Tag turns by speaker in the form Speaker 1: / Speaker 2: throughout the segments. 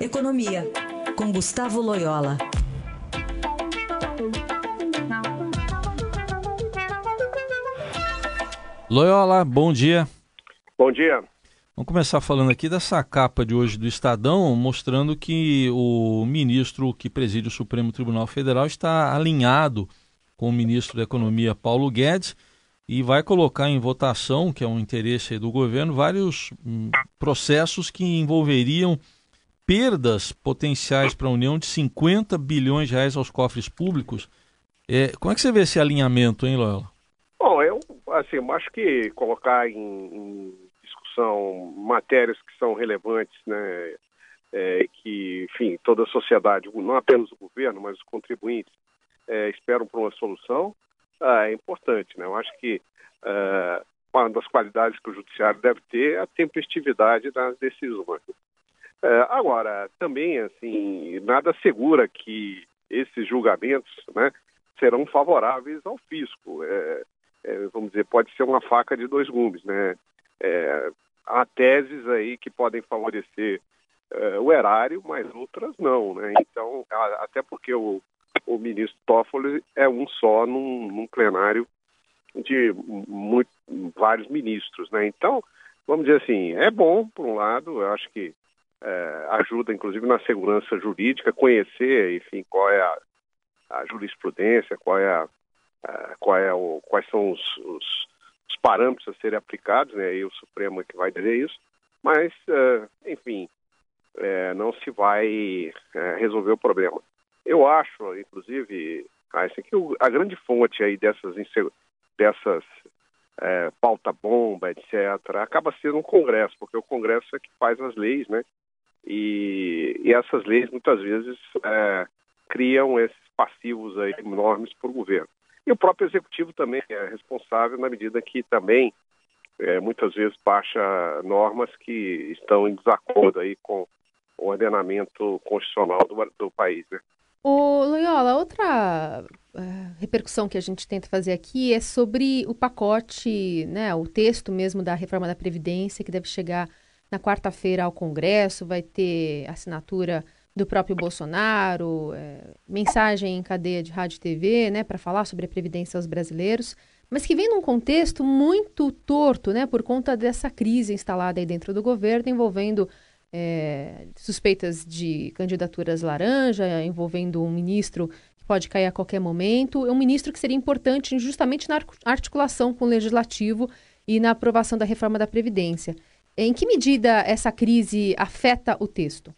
Speaker 1: Economia, com Gustavo Loyola.
Speaker 2: Loyola, bom dia.
Speaker 3: Bom dia.
Speaker 2: Vamos começar falando aqui dessa capa de hoje do Estadão, mostrando que o ministro que preside o Supremo Tribunal Federal está alinhado com o ministro da Economia, Paulo Guedes, e vai colocar em votação, que é um interesse do governo, vários hum, processos que envolveriam perdas potenciais para a União de 50 bilhões de reais aos cofres públicos. É, como é que você vê esse alinhamento, hein, Loyola?
Speaker 3: Bom, eu assim, acho que colocar em, em discussão matérias que são relevantes, né, é, que, enfim, toda a sociedade, não apenas o governo, mas os contribuintes, é, esperam por uma solução, ah, é importante. Né? Eu acho que ah, uma das qualidades que o judiciário deve ter é a tempestividade das decisões. É, agora, também, assim, nada segura que esses julgamentos né, serão favoráveis ao fisco. É, é, vamos dizer, pode ser uma faca de dois gumes, né? É, há teses aí que podem favorecer é, o erário, mas outras não, né? Então, a, até porque o, o ministro Toffoli é um só num, num plenário de muito, vários ministros, né? Então, vamos dizer assim, é bom, por um lado, eu acho que é, ajuda, inclusive, na segurança jurídica, conhecer, enfim, qual é a, a jurisprudência, qual é a, a qual é o, quais são os, os, os, parâmetros a serem aplicados, né? E o Supremo é que vai dizer isso, mas, uh, enfim, é, não se vai é, resolver o problema. Eu acho, inclusive, que o, a grande fonte aí dessas, dessas é, pauta-bomba, etc., acaba sendo o Congresso, porque o Congresso é que faz as leis, né? E, e essas leis, muitas vezes, é, criam esses passivos aí enormes para o governo. E o próprio Executivo também é responsável na medida que também, é, muitas vezes, baixa normas que estão em desacordo aí com o ordenamento constitucional do, do país, né?
Speaker 4: Ô, Loyola, outra uh, repercussão que a gente tenta fazer aqui é sobre o pacote, né, o texto mesmo da reforma da Previdência, que deve chegar na quarta-feira ao Congresso, vai ter assinatura do próprio Bolsonaro, é, mensagem em cadeia de rádio e TV, né, para falar sobre a Previdência aos brasileiros, mas que vem num contexto muito torto, né, por conta dessa crise instalada aí dentro do governo, envolvendo é, suspeitas de candidaturas laranja, envolvendo um ministro que pode cair a qualquer momento. Um ministro que seria importante justamente na articulação com o legislativo e na aprovação da reforma da Previdência. Em que medida essa crise afeta o texto?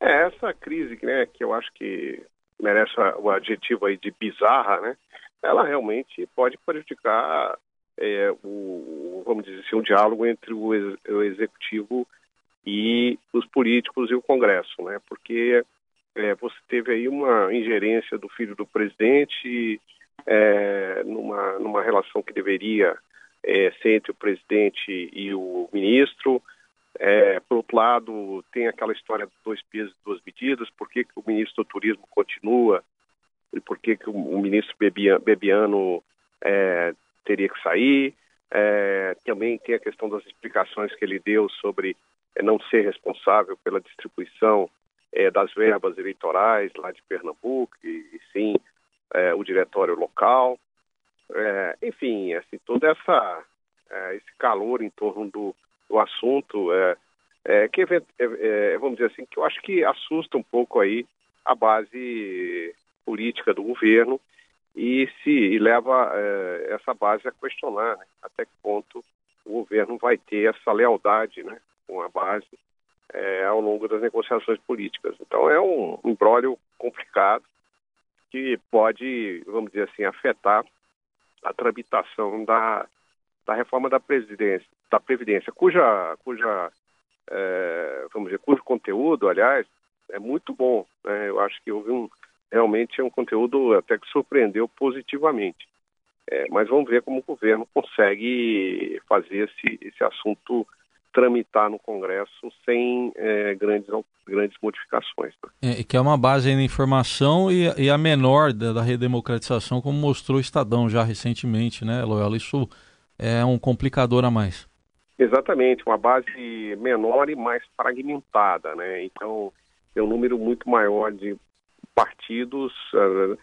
Speaker 3: É, essa crise, né, que eu acho que merece o adjetivo aí de bizarra, né, ela realmente pode prejudicar é, o, vamos dizer assim, o diálogo entre o, o executivo e os políticos e o Congresso, né? Porque é, você teve aí uma ingerência do filho do presidente é, numa, numa relação que deveria é, ser entre o presidente e o ministro. É, por outro lado, tem aquela história dos dois pesos e duas medidas, por que, que o ministro do Turismo continua e por que, que o, ministro Bebiano, Bebiano é, teria que sair. É, também tem a questão das explicações que ele deu sobre é, não ser responsável pela distribuição é, das verbas eleitorais lá de Pernambuco, e, e sim é, o diretório local. É, enfim, assim, todo essa, é, esse calor em torno do, do assunto, é, que vamos dizer assim, que eu acho que assusta um pouco aí a base política do governo e se e leva essa base a questionar né, até que ponto o governo vai ter essa lealdade né, com a base é, ao longo das negociações políticas. Então é um imbróglio complicado que pode, vamos dizer assim, afetar a tramitação da, da reforma da presidência, da previdência, cuja, cuja é, vamos dizer, cujo conteúdo, aliás, é muito bom. Né? Eu acho que houve um realmente é um conteúdo até que surpreendeu positivamente. É, mas vamos ver como o governo consegue fazer esse, esse assunto tramitar no Congresso sem é, grandes, grandes modificações.
Speaker 2: Né? É, que é uma base na informação e, e, a menor da, da, redemocratização, como mostrou o Estadão já recentemente, né, Loyola? Isso é um complicador a mais.
Speaker 3: Exatamente, uma base menor e mais fragmentada, né? Então, tem um número muito maior de partidos, uh,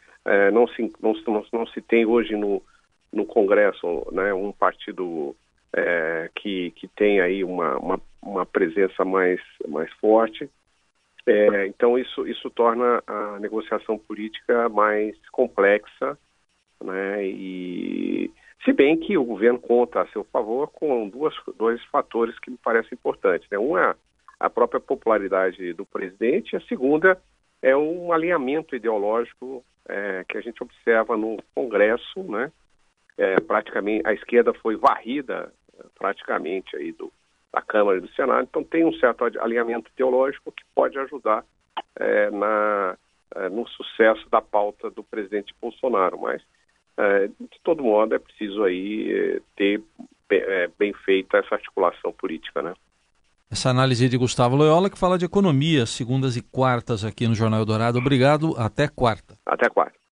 Speaker 3: não, se, não, não, não, se tem hoje no, no Congresso né, um partido é, que, que tem aí uma, uma, uma, presença mais, mais forte. É, então isso, isso torna a negociação política mais complexa, né, e se bem que o governo conta a seu favor com duas, dois fatores que me parecem importantes. Né? Um é a própria popularidade do presidente, a segunda é um alinhamento ideológico é, que a gente observa no Congresso, né? É, praticamente a esquerda foi varrida praticamente aí do, da Câmara e do Senado, então tem um certo alinhamento ideológico que pode ajudar é, na, é, no sucesso da pauta do presidente Bolsonaro, mas é, de todo modo é preciso aí é, ter bem feita essa articulação política, né?
Speaker 2: Essa análise de Gustavo Loyola, que fala de economia, segundas e quartas aqui no Jornal Eldorado. Obrigado, até quarta.
Speaker 3: Até quarta.